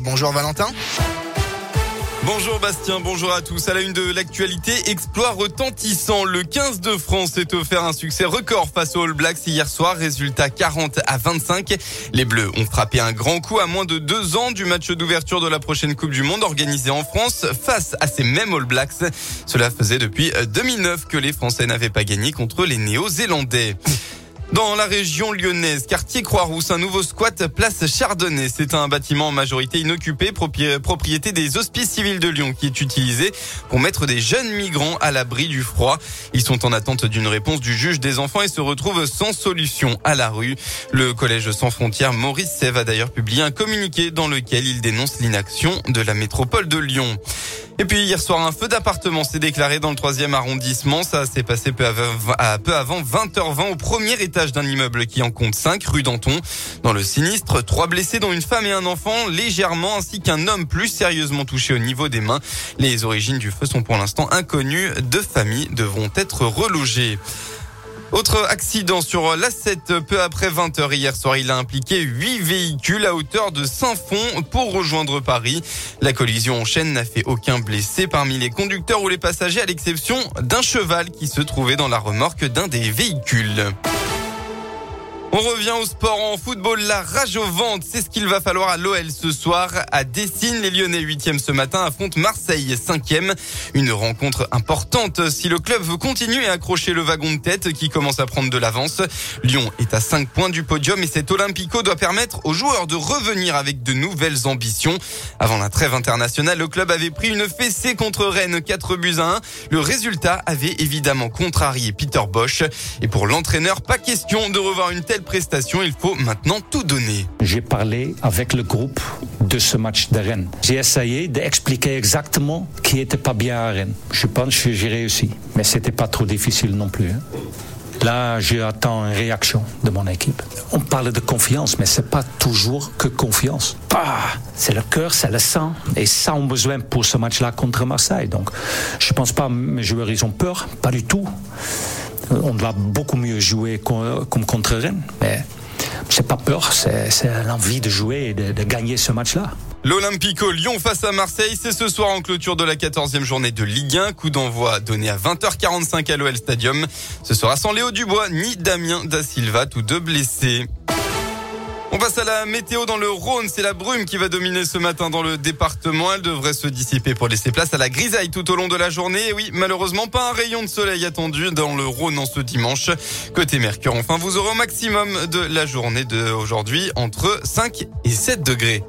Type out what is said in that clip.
Bonjour Valentin. Bonjour Bastien, bonjour à tous. À la une de l'actualité, exploit retentissant. Le 15 de France s'est offert un succès record face aux All Blacks hier soir. Résultat 40 à 25. Les Bleus ont frappé un grand coup à moins de deux ans du match d'ouverture de la prochaine Coupe du Monde organisée en France face à ces mêmes All Blacks. Cela faisait depuis 2009 que les Français n'avaient pas gagné contre les Néo-Zélandais. Dans la région lyonnaise, quartier Croix-Rousse, un nouveau squat place Chardonnay. C'est un bâtiment en majorité inoccupé, propriété des hospices civils de Lyon, qui est utilisé pour mettre des jeunes migrants à l'abri du froid. Ils sont en attente d'une réponse du juge des enfants et se retrouvent sans solution à la rue. Le collège sans frontières Maurice Sève a d'ailleurs publié un communiqué dans lequel il dénonce l'inaction de la métropole de Lyon. Et puis hier soir, un feu d'appartement s'est déclaré dans le troisième arrondissement. Ça s'est passé peu avant, 20h20 au premier étage d'un immeuble qui en compte 5 rue Danton. Dans le sinistre, trois blessés dont une femme et un enfant légèrement ainsi qu'un homme plus sérieusement touché au niveau des mains. Les origines du feu sont pour l'instant inconnues. Deux familles devront être relogées. Autre accident sur l'A7 peu après 20h hier soir. Il a impliqué 8 véhicules à hauteur de Saint-Fond pour rejoindre Paris. La collision en chaîne n'a fait aucun blessé parmi les conducteurs ou les passagers à l'exception d'un cheval qui se trouvait dans la remorque d'un des véhicules. On revient au sport en football. La rage au ventre, c'est ce qu'il va falloir à l'OL ce soir. À Dessine, les Lyonnais 8e ce matin affrontent Marseille 5e. Une rencontre importante si le club veut continuer à accrocher le wagon de tête qui commence à prendre de l'avance. Lyon est à 5 points du podium et cet Olympico doit permettre aux joueurs de revenir avec de nouvelles ambitions. Avant la trêve internationale, le club avait pris une fessée contre Rennes 4 buts à 1. Le résultat avait évidemment contrarié Peter Bosch. Et pour l'entraîneur, pas question de revoir une telle prestation, il faut maintenant tout donner. J'ai parlé avec le groupe de ce match de Rennes. J'ai essayé d'expliquer exactement qui était pas bien à Rennes. Je pense que j'ai réussi, mais c'était pas trop difficile non plus. Hein. Là, j'attends une réaction de mon équipe. On parle de confiance, mais c'est pas toujours que confiance. Ah, c'est le cœur, c'est le sang, et ça on besoin pour ce match-là contre Marseille. Donc, je pense pas mes joueurs ils ont peur, pas du tout on va beaucoup mieux jouer comme contre Rennes. Mais c'est pas peur, c'est l'envie de jouer et de, gagner ce match-là. L'Olympico Lyon face à Marseille, c'est ce soir en clôture de la 14e journée de Ligue 1. Coup d'envoi donné à 20h45 à l'OL Stadium. Ce sera sans Léo Dubois ni Damien Da Silva, tous deux blessés. On passe à la météo dans le Rhône. C'est la brume qui va dominer ce matin dans le département. Elle devrait se dissiper pour laisser place à la grisaille tout au long de la journée. Et oui, malheureusement, pas un rayon de soleil attendu dans le Rhône en ce dimanche. Côté Mercure, enfin, vous aurez au maximum de la journée d'aujourd'hui entre 5 et 7 degrés.